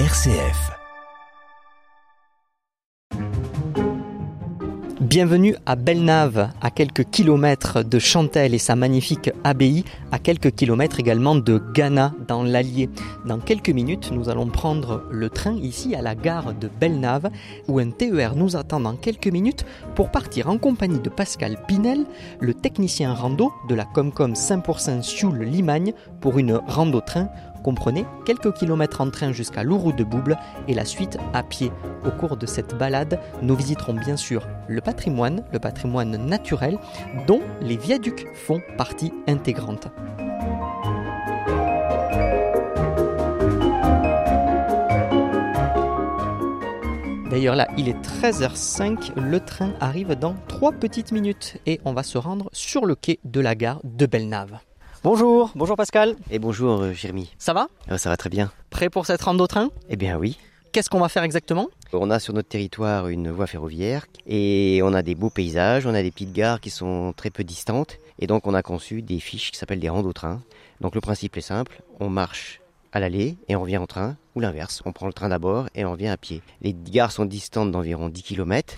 RCF. Bienvenue à Belnave, à quelques kilomètres de Chantelle et sa magnifique abbaye, à quelques kilomètres également de Ghana dans l'Allier. Dans quelques minutes, nous allons prendre le train ici à la gare de Belnave, où un TER nous attend dans quelques minutes pour partir en compagnie de Pascal Pinel, le technicien rando de la Comcom 5% Sioule Limagne, pour une rando-train comprenez quelques kilomètres en train jusqu'à Lourou de Bouble et la suite à pied. Au cours de cette balade, nous visiterons bien sûr le patrimoine, le patrimoine naturel, dont les viaducs font partie intégrante. D'ailleurs là, il est 13h05, le train arrive dans 3 petites minutes et on va se rendre sur le quai de la gare de Belnave. Bonjour, bonjour Pascal. Et bonjour euh, Jérémy. Ça va? Euh, ça va très bien. Prêt pour cette rando train? Eh bien oui. Qu'est-ce qu'on va faire exactement? On a sur notre territoire une voie ferroviaire et on a des beaux paysages, on a des petites gares qui sont très peu distantes et donc on a conçu des fiches qui s'appellent des rando-trains. Donc le principe est simple, on marche à l'aller et on revient en train ou l'inverse, on prend le train d'abord et on revient à pied. Les gares sont distantes d'environ 10 km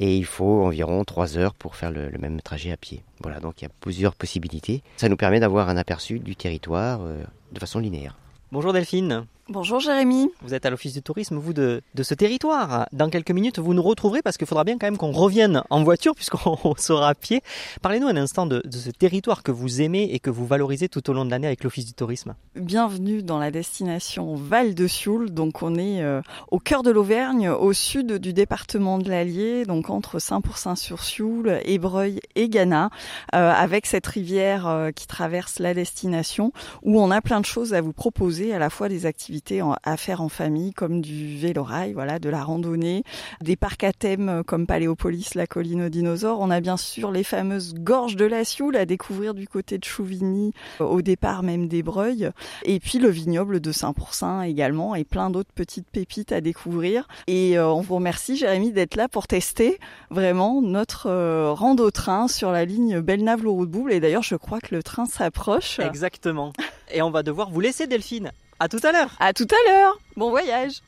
et il faut environ 3 heures pour faire le, même trajet à pied. Voilà, donc il y a plusieurs possibilités. Ça nous permet d'avoir un aperçu du territoire euh, de façon linéaire. Bonjour Delphine, Bonjour Jérémy. vous êtes à l'office du tourisme, vous, de, de ce territoire. Dans quelques minutes, vous nous retrouverez parce qu'il faudra bien quand même qu'on revienne en voiture puisqu'on sera à pied. Parlez-nous un instant de, de ce territoire que vous aimez et que vous valorisez tout au long de l'année avec l'office du tourisme. Bienvenue dans la destination Val de Sioule. Donc on est euh, au cœur de l'Auvergne, au sud du département de l'Allier, donc entre Saint-Pourçain-sur-Sioule, Ébreuil et Ghana, euh, avec cette rivière euh, qui traverse la destination, où on a plein de choses à vous proposer, à la fois des activités en- à faire en famille, comme du vélo-rail, voilà, de la randonnée, des parcs à thème euh, comme Paléopolis, la colline aux dinosaures. On a bien sûr les fameuses gorges de la Sioule à découvrir du côté de Chouvigny, euh, au départ même d'Ébreuil. Et puis le vignoble de Saint-Pourçain également et plein d'autres petites pépites à découvrir. Et euh, on vous remercie Jérémy d'être là pour tester vraiment notre euh, rando-train sur la ligne Belnave-Louroux-de-Bouble. Et d'ailleurs je crois que le train s'approche. Exactement. Et on va devoir vous laisser Delphine. À tout à l'heure. À tout à l'heure Bon voyage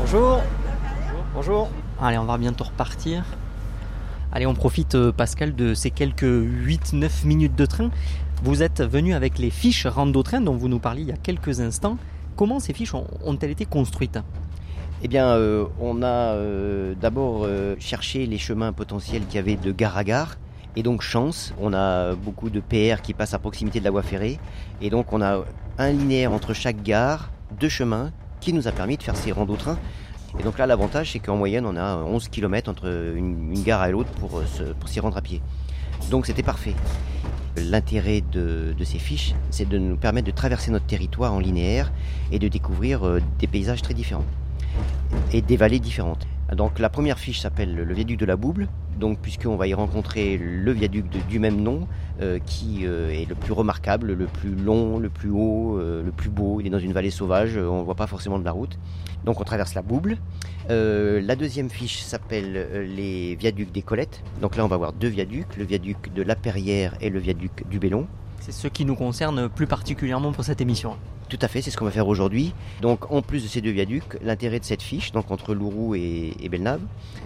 Bonjour. Bonjour. Allez, on va bientôt repartir. Allez, on profite, euh, Pascal, de ces quelques 8-9 minutes de train. Vous êtes venu avec les fiches rando-train dont vous nous parliez il y a quelques instants. Comment ces fiches ont- ont-elles été construites? Eh bien, euh, on a euh, d'abord euh, cherché les chemins potentiels qu'il y avait de gare à gare. Et donc, chance, on a beaucoup de PR qui passent à proximité de la voie ferrée. Et donc, on a un linéaire entre chaque gare, deux chemins, qui nous a permis de faire ces rando-trains. Et donc là, l'avantage, c'est qu'en moyenne, on a 11 km entre une, gare et l'autre pour, euh, pour s'y rendre à pied. Donc, c'était parfait. L'intérêt de, de ces fiches, c'est de nous permettre de traverser notre territoire en linéaire et de découvrir euh, des paysages très différents et des vallées différentes. Donc la première fiche s'appelle le viaduc de la Bouble, donc puisqu'on va y rencontrer le viaduc du même nom, euh, qui euh, est le plus remarquable, le plus long, le plus haut, euh, le plus beau. Il est dans une vallée sauvage, on ne voit pas forcément de la route. Donc on traverse la Bouble. La deuxième fiche s'appelle les viaducs des Colettes. Donc là on va voir deux viaducs, le viaduc de la Perrière et le viaduc du Bellon. C'est ce qui nous concerne plus particulièrement pour cette émission. Tout à fait, c'est ce qu'on va faire aujourd'hui. Donc, en plus de ces deux viaducs, l'intérêt de cette fiche, donc entre Lourou et, et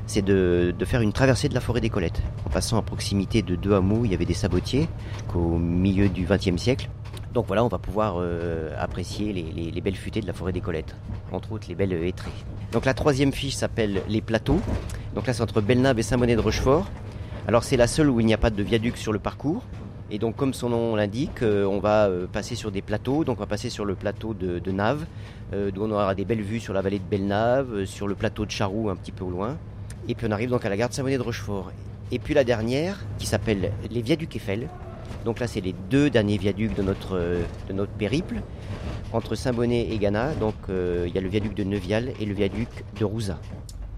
c'est de, faire une traversée de la forêt des Colettes. En passant à proximité de deux hameaux, il y avait des sabotiers qu'au milieu du XXe siècle. Donc voilà, on va pouvoir euh, apprécier les, les- les belles futaies de la forêt des Colettes, entre autres les belles hêtrées. Donc la troisième fiche s'appelle les plateaux. Donc là, c'est entre Belnave et Saint-Bonnet de Rochefort. Alors c'est la seule où il n'y a pas de viaduc sur le parcours. Et donc, comme son nom l'indique, euh, on va euh, passer sur des plateaux. Donc, on va passer sur le plateau de, de Nave, euh, d'où on aura des belles vues sur la vallée de Belle-Nave, sur le plateau de Charroux, un petit peu au loin. Et puis, on arrive donc à la gare de Saint-Bonnet de Rochefort. Et puis, la dernière, qui s'appelle les viaducs Eiffel. Donc là, c'est les deux derniers viaducs de notre, de notre périple. Entre Saint-Bonnet et Ghana, donc euh, il y a le viaduc de Neuvial et le viaduc de Rouza.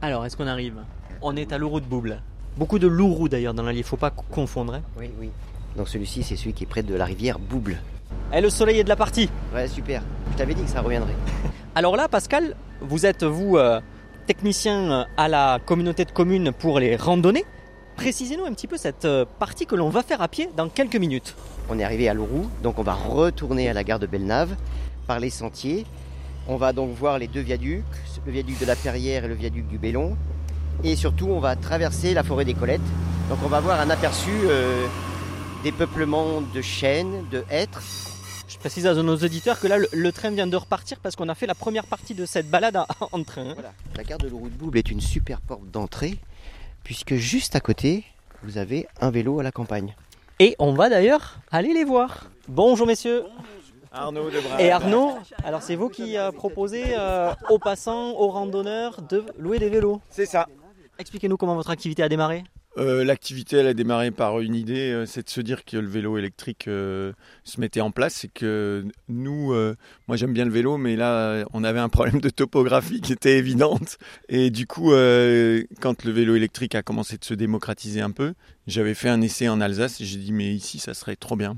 Alors, est-ce qu'on arrive? On est à Lourou de Bouble. Beaucoup de Lourou d'ailleurs dans l'allier, il faut pas confondre. hein? Oui, oui. Donc celui-ci, c'est celui qui est près de la rivière Bouble. Et le soleil est de la partie. Ouais, super. Je t'avais dit que ça reviendrait. Alors là, Pascal, vous êtes, vous, euh, technicien euh, à la communauté de communes pour les randonnées. Précisez-nous un petit peu cette euh, partie que l'on va faire à pied dans quelques minutes. On est arrivé à Lourou, donc on va retourner à la gare de Bellenave par les sentiers. On va donc voir les deux viaducs, le viaduc de la Perrière et le viaduc du Bellon. Et surtout, on va traverser la forêt des Colettes. Donc on va voir un aperçu euh, des peuplements de chênes, de hêtres. Je précise à nos auditeurs que là, le, le train vient de repartir parce qu'on a fait la première partie de cette balade en, en train. Voilà. La gare de Lourou de Bouble est une super porte d'entrée, puisque juste à côté, vous avez un vélo à la campagne. Et on va d'ailleurs aller les voir. Bonjour messieurs. Arnaud Debras. Et Arnaud, alors c'est vous qui euh, proposez euh, aux passants, aux randonneurs de louer des vélos. C'est ça. Expliquez-nous comment votre activité a démarré. Euh, L'activité, elle a démarré par une idée, euh, c'est de se dire que le vélo électrique euh, se mettait en place et que nous, moi j'aime bien le vélo, mais là on avait un problème de topographie qui était évidente. Et du coup, quand le vélo électrique a commencé de se démocratiser un peu, j'avais fait un essai en Alsace et j'ai dit mais ici ça serait trop bien.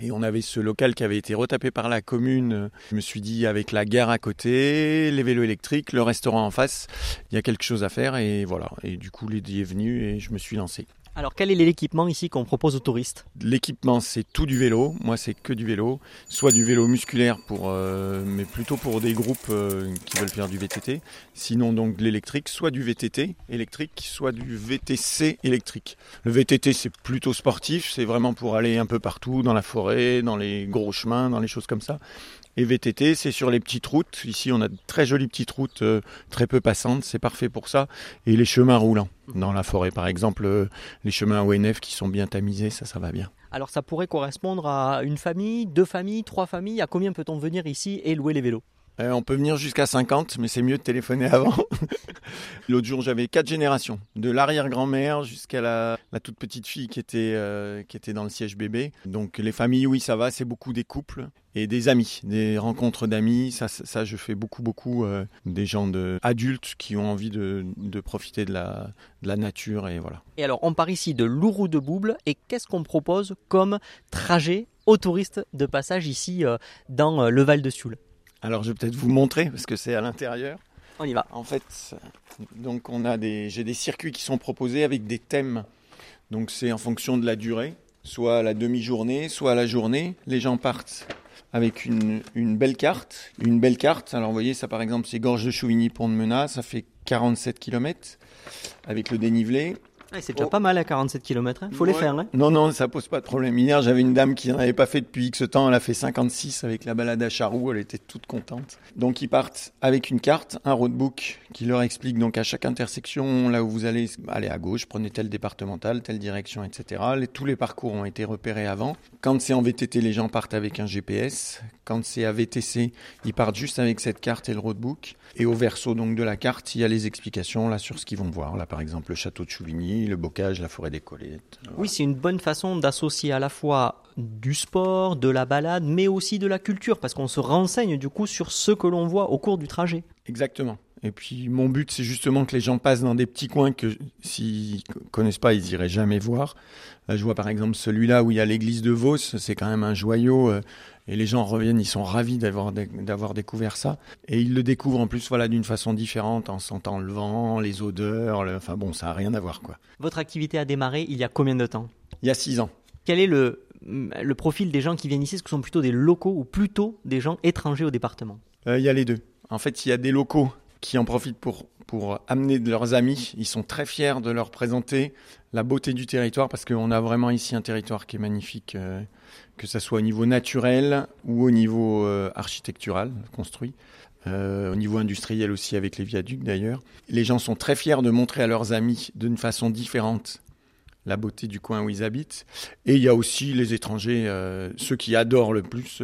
Et on avait ce local qui avait été retapé par la commune. Je me suis dit, avec la gare à côté, les vélos électriques, le restaurant en face, il y a quelque chose à faire. Et voilà. Et du coup, l'idée est venue et je me suis lancé. Alors quel est l'équipement ici qu'on propose aux touristes L'équipement, c'est tout du vélo. Moi, c'est que du vélo. Soit du vélo musculaire, pour, euh, mais plutôt pour des groupes euh, qui veulent faire du VTT. Sinon, donc de l'électrique. Soit du VTT électrique, soit du VTC électrique. Le VTT, c'est plutôt sportif. C'est vraiment pour aller un peu partout, dans la forêt, dans les gros chemins, dans les choses comme ça. Et VTT, c'est sur les petites routes. Ici, on a de très jolies petites routes, euh, très peu passantes. C'est parfait pour ça. Et les chemins roulants. Dans la forêt, par exemple, euh, les chemins ONF qui sont bien tamisés, ça, ça va bien. Alors ça pourrait correspondre à une famille, deux familles, trois familles. À combien peut-on venir ici et louer les vélos? Euh, on peut venir jusqu'à 50, mais c'est mieux de téléphoner avant. L'autre jour, j'avais quatre générations, de l'arrière-grand-mère jusqu'à la, toute petite fille qui était, euh, qui était dans le siège bébé. Donc les familles, oui, ça va, c'est beaucoup des couples et des amis, des rencontres d'amis. Ça, je fais beaucoup, beaucoup euh, des gens de, adultes qui ont envie de, de profiter de la, de la nature et voilà. Et alors on part ici de Lourou de Bouble et qu'est-ce qu'on propose comme trajet aux touristes de passage ici dans le Val de Sioule? Alors je vais peut-être vous montrer parce que c'est à l'intérieur. On y va. En fait, donc on a des, j'ai des circuits qui sont proposés avec des thèmes. Donc c'est en fonction de la durée, soit à la demi-journée, soit à la journée. Les gens partent avec une, une belle carte. Une belle carte. Alors vous voyez, ça par exemple, c'est Gorge de Chouvigny, Pont de Menat, ça fait 47 km avec le dénivelé. Ouais, c'est déjà Oh. pas mal à 47 km, il faut les faire. hein. Non, non, ça pose pas de problème. Hier, j'avais une dame qui n'en avait pas fait depuis X temps. Elle a fait 56 avec la balade à Charroux. Elle était toute contente. Donc, ils partent avec une carte, un roadbook qui leur explique donc à chaque intersection, là où vous allez aller à gauche, prenez telle départementale, telle direction, etc. Les- tous les parcours ont été repérés avant. Quand c'est en VTT, les gens partent avec un GPS. Quand c'est à VTC, ils partent juste avec cette carte et le roadbook. Et au verso donc de la carte, il y a les explications là sur ce qu'ils vont voir. Là, par exemple, le château de Chouvigny, le bocage, la forêt des Colettes. Oui, c'est une bonne façon d'associer à la fois du sport, de la balade, mais aussi de la culture, parce qu'on se renseigne du coup sur ce que l'on voit au cours du trajet. Exactement. Et puis mon but, c'est justement que les gens passent dans des petits coins que s'ils connaissent pas, ils iraient jamais voir. Là, je vois par exemple celui-là où il y a l'église de Vos, c'est quand même un joyau. euh, et les gens reviennent, ils sont ravis d'avoir d'avoir découvert ça. Et ils le découvrent en plus, voilà, d'une façon différente, en sentant le vent, les odeurs. le- Enfin bon, ça a rien à voir, quoi. Votre activité a démarré il y a combien de temps? Il y a six ans. Quel est le, le profil des gens qui viennent ici? Est-ce que ce sont plutôt des locaux ou plutôt des gens étrangers au département? Euh, Il y a les deux. En fait, il y a des locaux qui en profitent pour, pour amener de leurs amis. Ils sont très fiers de leur présenter la beauté du territoire parce qu'on a vraiment ici un territoire qui est magnifique, euh, que ce soit au niveau naturel ou au niveau euh, architectural, construit. Euh, au niveau industriel aussi avec les viaducs d'ailleurs. Les gens sont très fiers de montrer à leurs amis d'une façon différente la beauté du coin où ils habitent. Et il y a aussi les étrangers, ceux qui adorent le plus,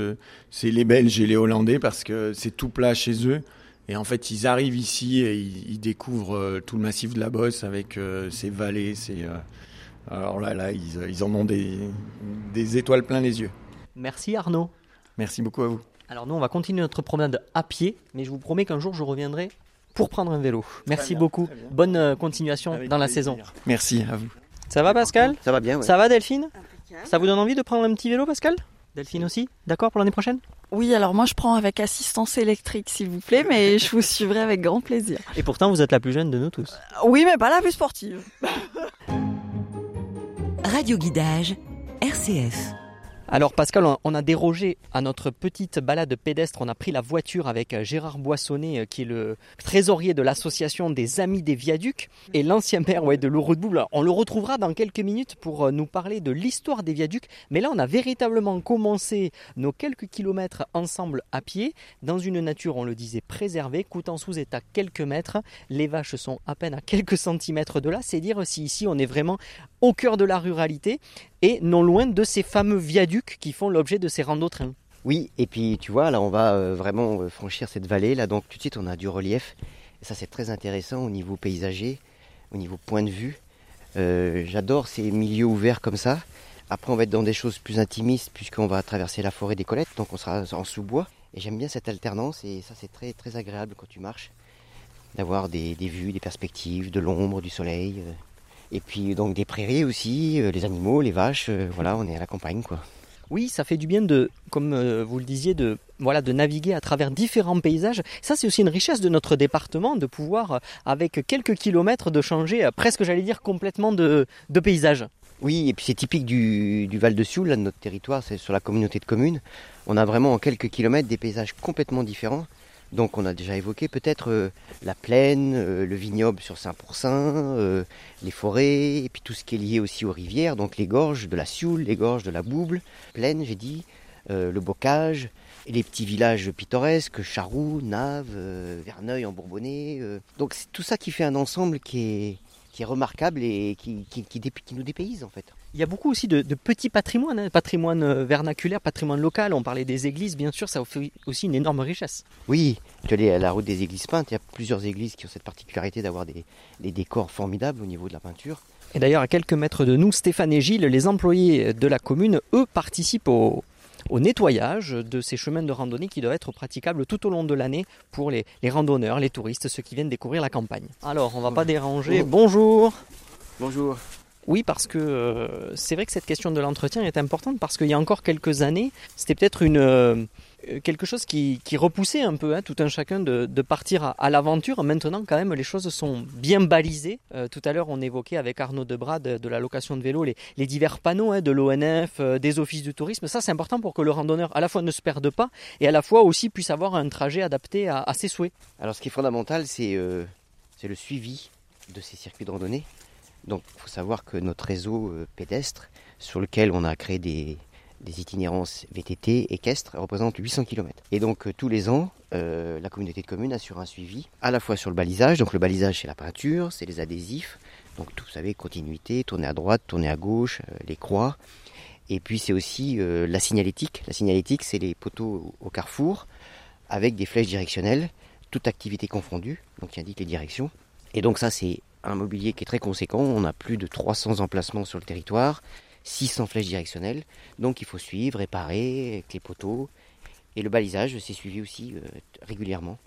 c'est les Belges et les Hollandais parce que c'est tout plat chez eux. Et en fait, ils arrivent ici et ils, ils découvrent euh, tout le massif de la Bosse avec euh, ses vallées. Ses, euh, alors là, là, ils, ils en ont des, des étoiles plein les yeux. Merci Arnaud. Merci beaucoup à vous. Alors nous, on va continuer notre promenade à pied, mais je vous promets qu'un jour, je reviendrai pour prendre un vélo. Merci bien, beaucoup. Bonne continuation Avec dans la plaisir. saison. Merci à vous. Ça va Pascal? Ça va bien, ouais. Ça va Delphine? Ça vous donne envie de prendre un petit vélo Pascal? Delphine aussi D'accord pour l'année prochaine? Oui, alors moi je prends avec assistance électrique s'il vous plaît, mais je vous suivrai avec grand plaisir. Et pourtant, vous êtes la plus jeune de nous tous. Oui, mais pas la plus sportive. Radio Guidage, RCF. Alors Pascal, on a dérogé à notre petite balade pédestre, on a pris la voiture avec euh, Gérard Boissonnet euh, qui est le trésorier de l'association des Amis des Viaducs. Et l'ancien maire ouais, de Louroux-de-Bouble. On le retrouvera dans quelques minutes pour euh, nous parler de l'histoire des viaducs, mais là on a véritablement commencé nos quelques kilomètres ensemble à pied dans une nature, on le disait, préservée. Coutançous est à quelques mètres, les vaches sont à peine à quelques centimètres de là, c'est dire si ici on est vraiment au cœur de la ruralité et non loin de ces fameux viaducs qui font l'objet de ces rando-trains. Oui, et puis tu vois, là on va euh, vraiment euh, franchir cette vallée, là donc tout de suite on a du relief, et ça c'est très intéressant au niveau paysager, au niveau point de vue. Euh, j'adore ces milieux ouverts comme ça. Après on va être dans des choses plus intimistes puisqu'on va traverser la forêt des Colettes, donc on sera en sous-bois. Et j'aime bien cette alternance et ça c'est très très agréable quand tu marches, d'avoir des, des vues, des perspectives, de l'ombre, du soleil. Et puis donc des prairies aussi, euh, les animaux, les vaches, euh, voilà, on est à la campagne quoi. Oui, ça fait du bien de, comme euh, vous le disiez, de voilà, de naviguer à travers différents paysages. Ça, c'est aussi une richesse de notre département, de pouvoir, avec quelques kilomètres, de changer presque, j'allais dire, complètement de, de paysage. Oui, et puis c'est typique du, du Val de Sioule, là, de notre territoire, c'est sur la communauté de communes. On a vraiment en quelques kilomètres des paysages complètement différents. Donc on a déjà évoqué peut-être euh, la plaine, euh, le vignoble sur Saint-Pourçain, euh, les forêts, et puis tout ce qui est lié aussi aux rivières, donc les gorges de la Sioule, les gorges de la Bouble, plaine j'ai dit, le bocage, et les petits villages pittoresques, Charroux, Naves, Verneuil en Bourbonnais. donc c'est tout ça qui fait un ensemble qui est, qui est remarquable et qui, qui, nous dépayse en fait. Il y a beaucoup aussi de, de petits patrimoines, hein, patrimoine euh, vernaculaire, patrimoine local. On parlait des églises, bien sûr, ça offre aussi une énorme richesse. Oui, tu allais à la route des églises peintes, il y a plusieurs églises qui ont cette particularité d'avoir des, des décors formidables au niveau de la peinture. Et d'ailleurs, à quelques mètres de nous, Stéphane et Gilles, les employés de la commune, eux, participent au, au nettoyage de ces chemins de randonnée qui doivent être praticables tout au long de l'année pour les, les, randonneurs, les touristes, ceux qui viennent découvrir la campagne. Alors, on va pas déranger. Bonjour. Bonjour. Oui, parce que euh, c'est vrai que cette question de l'entretien est importante parce qu'il y a encore quelques années, c'était peut-être une euh, quelque chose qui, repoussait un peu hein, tout un chacun de, partir à, l'aventure. Maintenant, quand même, les choses sont bien balisées. Euh, tout à l'heure, on évoquait avec Arnaud Debras de, de la location de vélo les, divers panneaux hein, de l'ONF, des offices du tourisme. Ça, c'est important pour que le randonneur à la fois ne se perde pas et à la fois aussi puisse avoir un trajet adapté à, à ses souhaits. Alors, ce qui est fondamental, c'est le suivi de ces circuits de randonnée. Donc il faut savoir que notre réseau euh, pédestre, sur lequel on a créé des, itinérances VTT équestres, représente 800 km. Et donc euh, tous les ans, euh, la communauté de communes assure un suivi, à la fois sur le balisage, donc le balisage c'est la peinture, c'est les adhésifs, donc tout, vous savez, continuité, tourner à droite, tourner à gauche, les croix. Et puis c'est aussi la signalétique. La signalétique, c'est les poteaux au carrefour, avec des flèches directionnelles, toute activité confondue, donc qui indique les directions. Et donc ça c'est un mobilier qui est très conséquent. On a plus de 300 emplacements sur le territoire, 600 flèches directionnelles. Donc il faut suivre, réparer avec les poteaux. Et le balisage, c'est suivi aussi euh, régulièrement.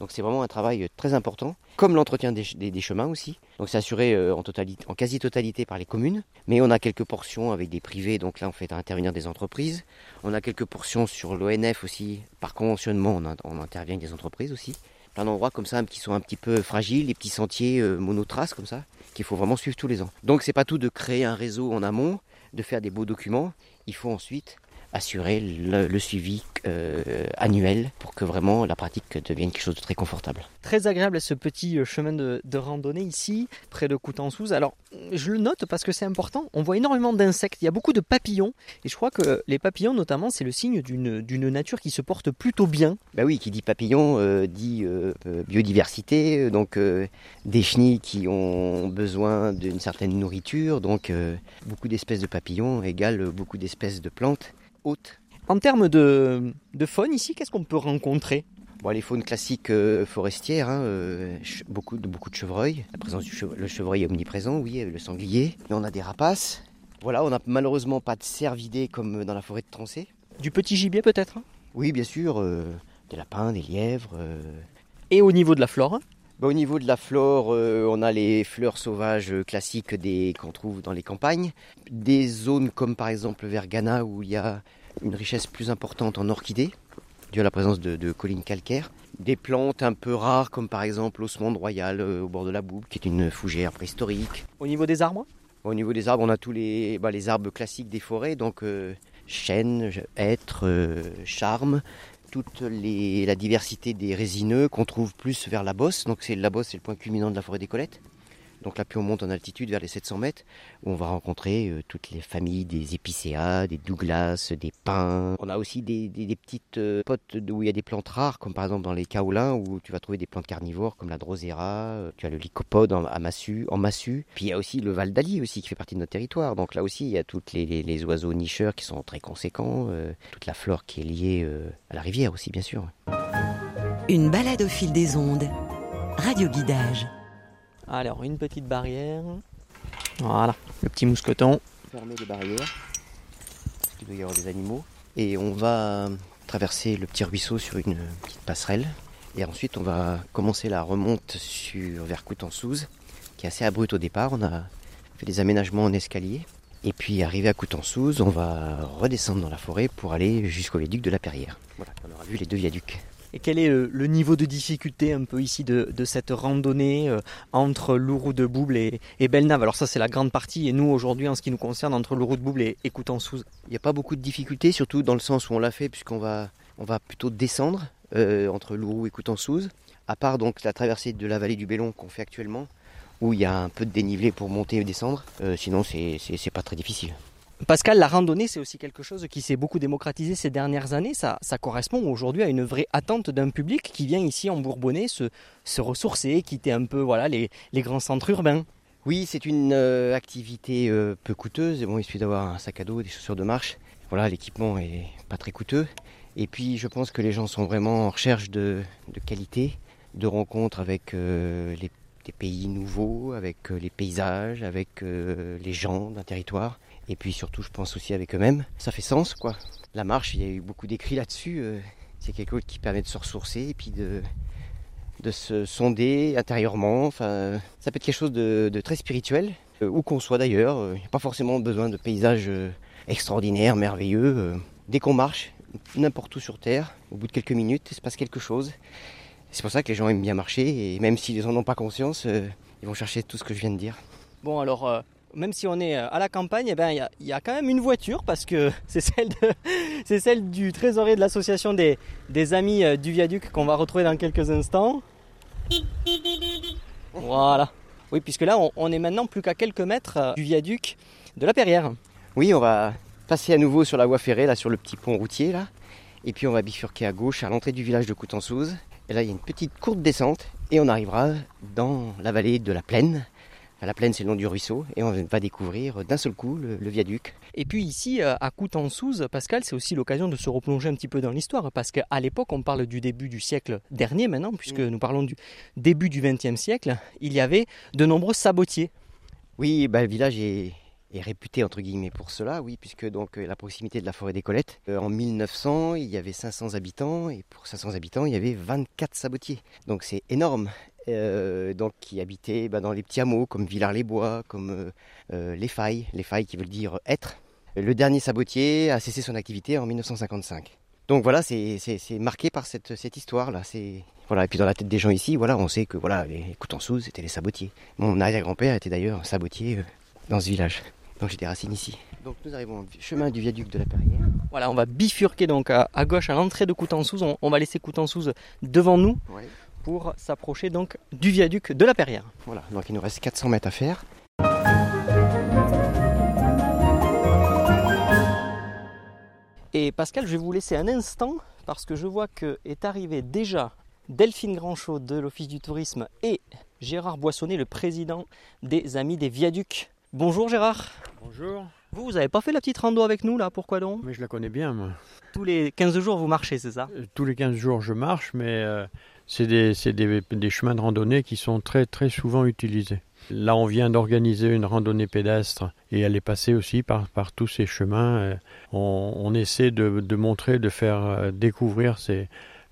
Donc c'est vraiment un travail très important, comme l'entretien des, chemins aussi. Donc c'est assuré euh, en, totalité, en quasi-totalité par les communes, mais on a quelques portions avec des privés, donc là on fait intervenir des entreprises. On a quelques portions sur l'ONF aussi, par conventionnement on, on intervient avec des entreprises aussi plein d'endroits comme ça qui sont un petit peu fragiles, les petits sentiers euh, monotraces comme ça, qu'il faut vraiment suivre tous les ans. Donc c'est pas tout de créer un réseau en amont, de faire des beaux documents, il faut ensuite assurer le, le suivi euh, annuel pour que vraiment la pratique devienne quelque chose de très confortable. Très agréable ce petit euh, chemin de, de randonnée ici, près de Coutançouz. Alors, je le note parce que c'est important. On voit énormément d'insectes, il y a beaucoup de papillons, et je crois que les papillons, notamment, c'est le signe d'une nature qui se porte plutôt bien. Bah oui, qui dit papillon euh, dit euh, biodiversité, donc euh, des chenilles qui ont besoin d'une certaine nourriture, donc euh, beaucoup d'espèces de papillons égale beaucoup d'espèces de plantes En termes de, de faune ici, qu'est-ce qu'on peut rencontrer? Bon, les faunes classiques euh, forestières, hein, euh, beaucoup, de, beaucoup de chevreuils. La présence du chevreuil, le chevreuil est omniprésent, oui, le sanglier. Mais on a des rapaces. Voilà, on n'a malheureusement pas de cervidés comme dans la forêt de Trancé. Du petit gibier peut-être? Oui, bien sûr, euh, des lapins, des lièvres. euh. Et au niveau de la flore? Au niveau de la flore, euh, on a les fleurs sauvages classiques des, qu'on trouve dans les campagnes. Des zones comme par exemple vers Ghana où il y a une richesse plus importante en orchidées dû à la présence de, de, collines calcaires. Des plantes un peu rares, comme par exemple l'osmonde royal euh, au bord de la Bouble, qui est une fougère préhistorique. Au niveau des arbres Au niveau des arbres, on a tous les, bah, les arbres classiques des forêts, donc euh, chênes, hêtres, euh, charmes, toute la diversité des résineux qu'on trouve plus vers la bosse. Donc c'est la bosse, c'est le point culminant de la forêt des Colettes. Donc là, puis on monte en altitude vers les 700 mètres, où on va rencontrer euh, toutes les familles des épicéas, des douglas, des pins. On a aussi des, petites euh, potes où il y a des plantes rares, comme par exemple dans les kaolins, où tu vas trouver des plantes carnivores comme la drosera, euh, tu as le lycopode en, massue. Puis il y a aussi le Val d'Ali aussi, qui fait partie de notre territoire. Donc là aussi, il y a tous les, les, oiseaux nicheurs qui sont très conséquents, toute la flore qui est liée à la rivière aussi, bien sûr. Une balade au fil des ondes. Radio guidage. Alors, une petite barrière. Voilà, le petit mousqueton. Fermer les barrières, parce qu'il doit y avoir des animaux. Et on va traverser le petit ruisseau sur une petite passerelle. Et ensuite, on va commencer la remonte sur, vers Coutançouze, qui est assez abrupte au départ. On a fait des aménagements en escalier. Et puis, arrivé à Coutançouze, on va redescendre dans la forêt pour aller jusqu'au viaduc de la Perrière. Voilà, on aura vu les deux viaducs. Et quel est le, le, niveau de difficulté un peu ici de, cette randonnée euh, entre Louroux de Bouble et, Belnave? Alors ça c'est la grande partie et nous aujourd'hui en ce qui nous concerne entre Louroux de Bouble et, et Coutançouze. Il n'y a pas beaucoup de difficultés, surtout dans le sens où on l'a fait puisqu'on va, plutôt descendre euh, entre Louroux et Coutançouze. À part donc la traversée de la vallée du Bélon qu'on fait actuellement, où il y a un peu de dénivelé pour monter et descendre. Euh, sinon c'est pas très difficile. Pascal, la randonnée, c'est aussi quelque chose qui s'est beaucoup démocratisé ces dernières années. Ça, correspond aujourd'hui à une vraie attente d'un public qui vient ici en Bourbonnais se, ressourcer, quitter un peu voilà, les, grands centres urbains. Oui, c'est une euh, activité euh, peu coûteuse. Bon, il suffit d'avoir un sac à dos, des chaussures de marche. Voilà, l'équipement est pas très coûteux. Et puis, je pense que les gens sont vraiment en recherche de, de qualité, de rencontres avec euh, les, des pays nouveaux, avec les paysages, avec les gens d'un territoire. Et puis surtout, je pense aussi avec eux-mêmes. Ça fait sens, quoi. La marche, il y a eu beaucoup d'écrits là-dessus. C'est quelque chose qui permet de se ressourcer et puis de, se sonder intérieurement. Enfin, ça peut être quelque chose de, très spirituel, euh, où qu'on soit d'ailleurs. Il n'y a pas forcément besoin de paysages euh, extraordinaires, merveilleux. Euh, dès qu'on marche, n'importe où sur Terre, au bout de quelques minutes, il se passe quelque chose. C'est pour ça que les gens aiment bien marcher, et même s'ils n'en ont pas conscience, ils vont chercher tout ce que je viens de dire. Bon, alors même si on est à la campagne, il eh ben, y, a, y, a quand même une voiture parce que c'est celle, de, celle du trésorier de l'association des, amis du viaduc qu'on va retrouver dans quelques instants. Voilà. Oui, puisque là, on, est maintenant plus qu'à quelques mètres du viaduc de la Perrière. Oui, on va passer à nouveau sur la voie ferrée, là, sur le petit pont routier, là. Et puis on va bifurquer à gauche à l'entrée du village de Coutançouze. Et là, il y a une petite courte descente et on arrivera dans la vallée de la Plaine, la plaine, c'est le nom du ruisseau, et on va découvrir d'un seul coup le, le, viaduc. Et puis ici, à Coutançouze, Pascal, c'est aussi l'occasion de se replonger un petit peu dans l'histoire, parce qu'à l'époque, on parle du début du siècle dernier maintenant, puisque mmh. nous parlons du début du XXe siècle, il y avait de nombreux sabotiers. Oui, bah, le village est, est, réputé entre guillemets pour cela, oui, puisque donc la proximité de la forêt des Colettes, euh, en 1900, il y avait 500 habitants, et pour 500 habitants, il y avait 24 sabotiers. Donc c'est énorme. Euh, donc qui habitaient bah, dans les petits hameaux comme Villars-les-Bois, comme euh, les Failles, les Failles qui veulent dire être. Le dernier sabotier a cessé son activité en 1955. Donc voilà, c'est marqué par cette, cette histoire-là. Voilà, et puis dans la tête des gens ici, voilà, on sait que voilà, les Coutançous, c'était les sabotiers. Mon arrière-grand-père était d'ailleurs sabotier euh, dans ce village. Donc j'ai des racines ici. Donc nous arrivons au chemin du viaduc de la Perrière. Voilà, on va bifurquer donc à, à gauche à l'entrée de Coutançous. On, on, va laisser Coutançous devant nous. Ouais pour s'approcher donc du viaduc de la Perrière. Voilà, donc il nous reste 400 mètres à faire. Et Pascal, je vais vous laisser un instant parce que je vois que est arrivé déjà Delphine Grandchaud de l'Office du tourisme et Gérard Boissonnet, le président des Amis des Viaducs. Bonjour Gérard. Bonjour. Vous, vous n'avez pas fait la petite rando avec nous là Pourquoi donc? Mais je la connais bien moi. Tous les 15 jours vous marchez, c'est ça? Tous les 15 jours je marche, mais euh, c'est des, chemins de randonnée qui sont très très souvent utilisés. Là, on vient d'organiser une randonnée pédestre et elle est passée aussi par, tous ces chemins. On, on essaie de, de, montrer, de faire découvrir ces,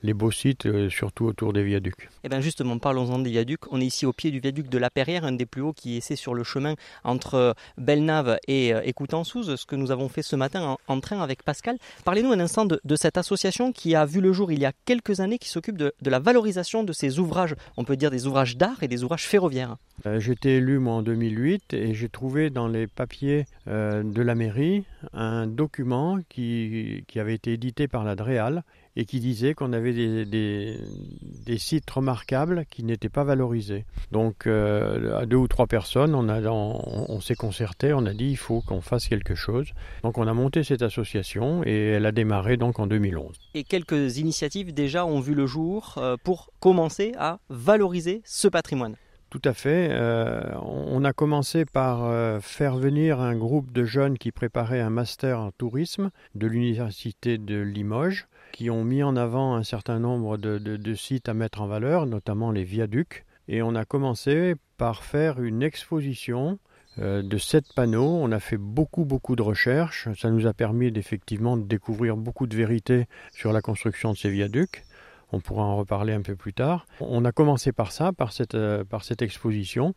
les beaux sites, euh, surtout autour des viaducs. Et eh bien justement, parlons-en des viaducs. On est ici au pied du viaduc de la Perrière, un des plus hauts qui essaie sur le chemin entre Belnave et Écoutensouze, ce que nous avons fait ce matin en, train avec Pascal. Parlez-nous un instant de, cette association qui a vu le jour il y a quelques années, qui s'occupe de, la valorisation de ces ouvrages, on peut dire des ouvrages d'art et des ouvrages ferroviaires. Euh, J'étais élu moi en 2008 et j'ai trouvé dans les papiers euh, de la mairie un document qui, qui avait été édité par la DREAL et qui disait qu'on avait des, des, sites remarquables qui n'étaient pas valorisés. Donc euh, à deux ou trois personnes, on, a, on, s'est concerté, on a dit il faut qu'on fasse quelque chose. Donc on a monté cette association et elle a démarré donc en 2011. Et quelques initiatives déjà ont vu le jour euh, pour commencer à valoriser ce patrimoine. Tout à fait. Euh, on a commencé par faire venir un groupe de jeunes qui préparaient un master en tourisme de l'université de Limoges qui ont mis en avant un certain nombre de, sites à mettre en valeur, notamment les viaducs. Et on a commencé par faire une exposition euh, de sept panneaux. On a fait beaucoup, beaucoup de recherches. Ça nous a permis effectivement de découvrir beaucoup de vérités sur la construction de ces viaducs. On pourra en reparler un peu plus tard. On a commencé par ça, par cette, euh, exposition.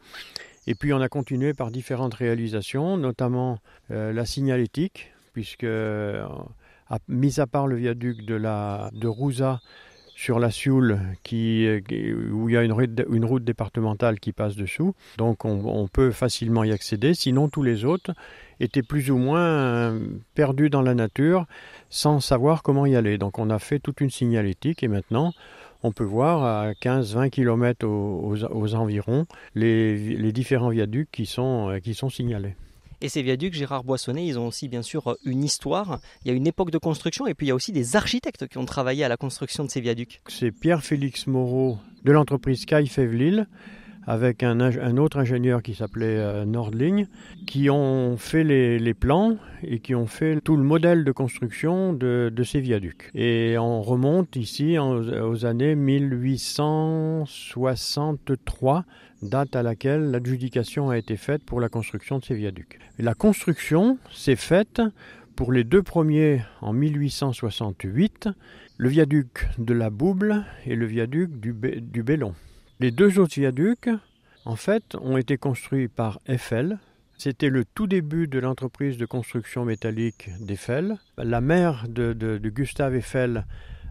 Et puis on a continué par différentes réalisations, notamment euh, la signalétique, puisque mis à part le viaduc de, la, de Rouza sur la Sioule, qui, où il y a une, une route départementale qui passe dessous. Donc on, peut facilement y accéder. Sinon, tous les autres étaient plus ou moins euh, perdus dans la nature sans savoir comment y aller. Donc on a fait toute une signalétique et maintenant on peut voir à 15-20 km aux, environs les, les, différents viaducs qui sont, euh, qui sont signalés. Et ces viaducs, Gérard Boissonnet, ils ont aussi bien sûr une histoire. Il y a une époque de construction et puis il y a aussi des architectes qui ont travaillé à la construction de ces viaducs. C'est Pierre-Félix Moreau de l'entreprise Sky Fevelil avec un, autre ingénieur qui s'appelait euh, Nordling, qui ont fait les, plans et qui ont fait tout le modèle de construction de, ces viaducs. Et on remonte ici aux années 1863 date à laquelle l'adjudication a été faite pour la construction de ces viaducs. la construction s'est faite pour les deux premiers en 1868, le viaduc de la Bouble et le viaduc du, du Bellon. Les deux autres viaducs, en fait, ont été construits par Eiffel. C'était le tout début de l'entreprise de construction métallique d'Eiffel. La mère de, de Gustave Eiffel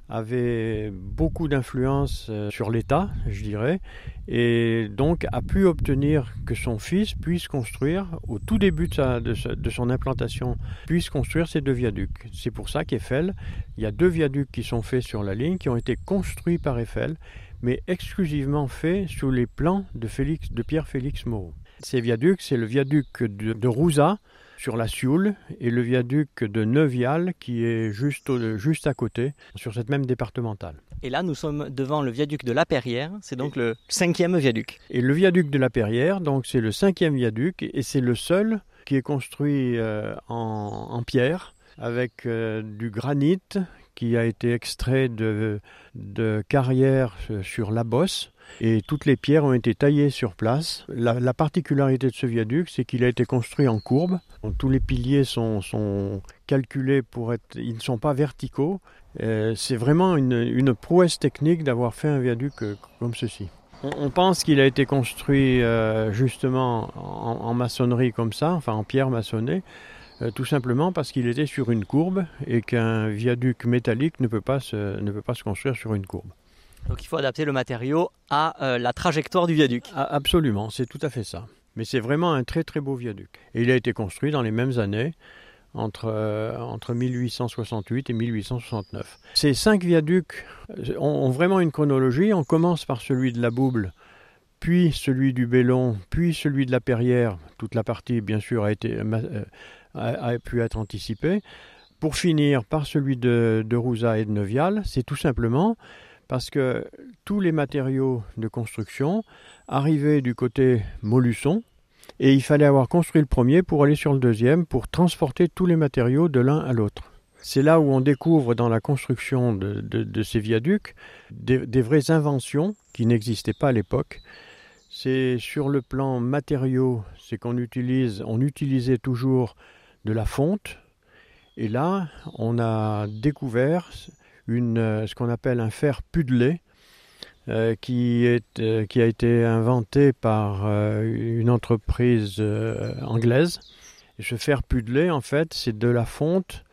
avait beaucoup d'influence euh, sur l'État, je dirais, et donc a pu obtenir que son fils puisse construire, au tout début de, son implantation, puisse construire ces deux viaducs. C'est pour ça qu'Eiffel, il y a deux viaducs qui sont faits sur la ligne, qui ont été construits par Eiffel, mais exclusivement faits sous les plans de, Félix, de Pierre-Félix Moreau. Ces viaducs, c'est le viaduc de, de Rouza, sur la Sioule et le viaduc de Neuvial qui est juste, juste à côté, sur cette même départementale. Et là, nous sommes devant le viaduc de la Perrière, c'est donc le cinquième viaduc. Et le viaduc de la Perrière, donc c'est le cinquième viaduc et c'est le seul qui est construit euh, en, pierre avec euh, du granit qui a été extrait de, de carrières euh, sur la bosse et toutes les pierres ont été taillées sur place. La, particularité de ce viaduc, c'est qu'il a été construit en courbe. tous les piliers sont, calculés pour être, ils ne sont pas verticaux. Euh, c'est vraiment une, prouesse technique d'avoir fait un viaduc euh, comme ceci. On, pense qu'il a été construit justement en, maçonnerie comme ça, enfin en pierre maçonnée, tout simplement parce qu'il était sur une courbe et qu'un viaduc métallique ne peut pas se, ne peut pas se construire sur une courbe. Donc il faut adapter le matériau à euh, la trajectoire du viaduc. Absolument, c'est tout à fait ça. Mais c'est vraiment un très très beau viaduc. Et il a été construit dans les mêmes années, entre, euh, entre 1868 et 1869. Ces cinq viaducs euh, ont, vraiment une chronologie. On commence par celui de la Bouble, puis celui du Bellon, puis celui de la Perrière. Toute la partie, bien sûr, a, été, a, pu être anticipée. Pour finir par celui de, de Rouza et de Neuvial, c'est tout simplement parce que tous les matériaux de construction arrivaient du côté Molusson et il fallait avoir construit le premier pour aller sur le deuxième pour transporter tous les matériaux de l'un à l'autre. C'est là où on découvre dans la construction de, ces viaducs des, vraies inventions qui n'existaient pas à l'époque. C'est sur le plan matériaux, c'est qu'on utilise, on utilisait toujours de la fonte. Et là, on a découvert une, ce qu'on appelle un fer pudelé, qui, est, qui a été inventé par une entreprise anglaise. Et ce fer pudelé, en fait, c'est de la fonte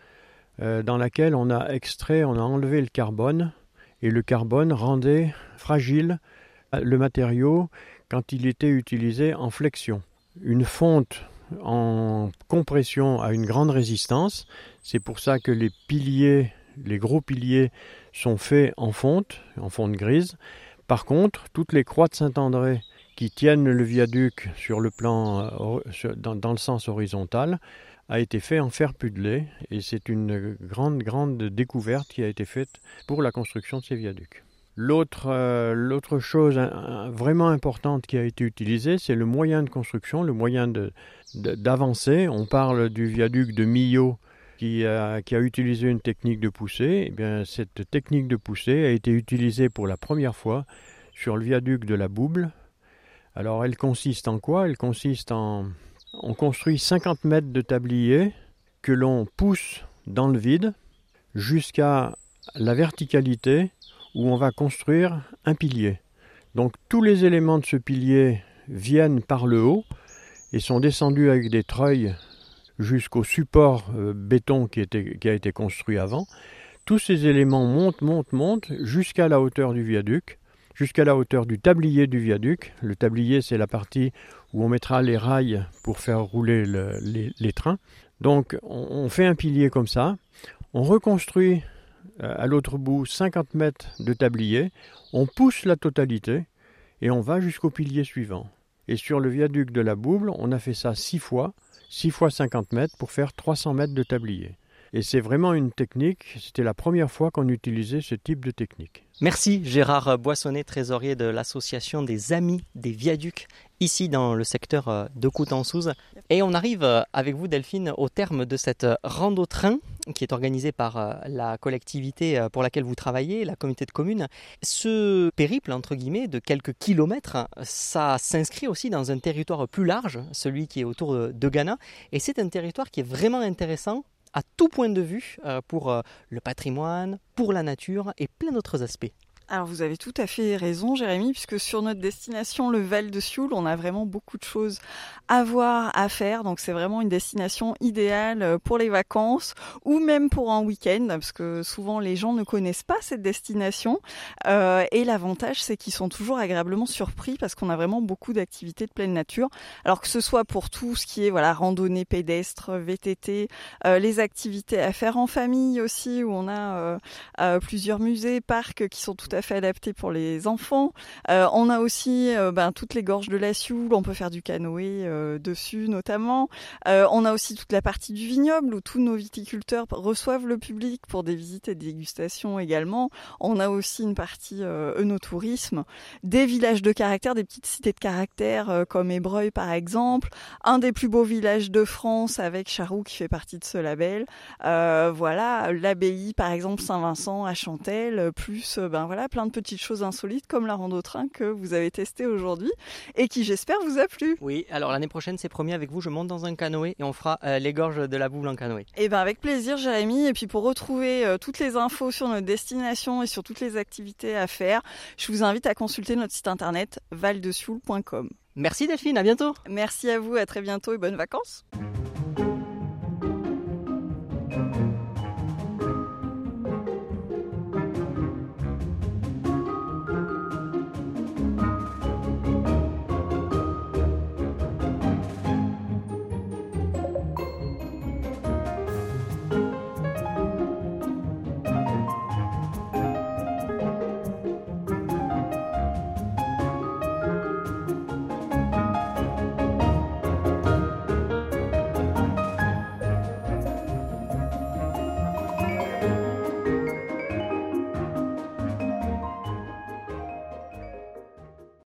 dans laquelle on a extrait, on a enlevé le carbone, et le carbone rendait fragile le matériau quand il était utilisé en flexion. Une fonte en compression a une grande résistance, c'est pour ça que les piliers, les gros piliers sont faits en fonte, en fonte grise. Par contre, toutes les croix de Saint-André qui tiennent le viaduc sur le plan euh, dans, le sens horizontal a été fait en fer pudelé et c'est une grande grande découverte qui a été faite pour la construction de ces viaducs. L'autre, euh, l'autre chose vraiment importante qui a été utilisée, c'est le moyen de construction, le moyen d'avancer. On parle du viaduc de Millau qui a, qui a utilisé une technique de poussée. Eh bien, cette technique de poussée a été utilisée pour la première fois sur le viaduc de la Bouble. Alors, elle consiste en quoi? Elle consiste en. On construit 50 mètres de tablier que l'on pousse dans le vide jusqu'à la verticalité où on va construire un pilier. Donc tous les éléments de ce pilier viennent par le haut et sont descendus avec des treuils jusqu'au support euh, béton qui, a été construit avant. Tous ces éléments montent, montent, montent jusqu'à la hauteur du viaduc, jusqu'à la hauteur du tablier du viaduc. Le tablier, c'est la partie où on mettra les rails pour faire rouler les, trains. Donc on fait un pilier comme ça, on reconstruit à l'autre bout 50 mètres de tablier, on pousse la totalité et on va jusqu'au pilier suivant. Et sur le viaduc de la Bouble, on a fait ça 6 fois, 6 fois 50 mètres pour faire 300 mètres de tablier. Et c'est vraiment une technique, c'était la première fois qu'on utilisait ce type de technique. Merci Gérard Boissonnet, trésorier de l'association des Amis des Viaducs, ici dans le secteur euh, de Coutançouze. Et on arrive euh, avec vous Delphine au terme de cette rando-train qui est organisée par euh, la collectivité pour laquelle vous travaillez, la communauté de communes. Ce périple, entre guillemets, de quelques kilomètres, ça s'inscrit aussi dans un territoire plus large, celui qui est autour de Ghana. Et c'est un territoire qui est vraiment intéressant à tout point de vue euh, pour euh, le patrimoine, pour la nature et plein d'autres aspects. Alors vous avez tout à fait raison Jérémy, puisque sur notre destination, le Val de Sioule, on a vraiment beaucoup de choses à voir, à faire. Donc c'est vraiment une destination idéale euh, pour les vacances ou même pour un week-end, parce que souvent les gens ne connaissent pas cette destination. Euh, et l'avantage, c'est qu'ils sont toujours agréablement surpris parce qu'on a vraiment beaucoup d'activités de pleine nature. Alors que ce soit pour tout ce qui est voilà randonnée pédestre, VTT, euh, les activités à faire en famille aussi, où on a plusieurs musées, parcs qui sont tout à fait adapté pour les enfants. Euh, on a aussi euh, ben, toutes les gorges de la Sioule, on peut faire du canoë euh, dessus notamment. on a aussi toute la partie du vignoble où tous nos viticulteurs reçoivent le public pour des visites et des dégustations également. On a aussi une partie œnotourisme, des villages de caractère, des petites cités de caractère comme Ébreuil par exemple, un des plus beaux villages de France avec Charroux qui fait partie de ce label. voilà, l'abbaye par exemple Saint-Vincent à Chantelle, plus ben voilà plein de petites choses insolites comme la rando train que vous avez testé aujourd'hui et qui j'espère vous a plu. Oui, alors l'année prochaine c'est promis avec vous, je monte dans un canoë et on fera euh, les gorges de la Bouble en canoë. Et eh ben avec plaisir Jérémy et puis pour retrouver euh, toutes les infos sur notre destination et sur toutes les activités à faire, je vous invite à consulter notre site internet valdesioul.com. Merci Delphine, à bientôt. Merci à vous, à très bientôt et bonnes vacances.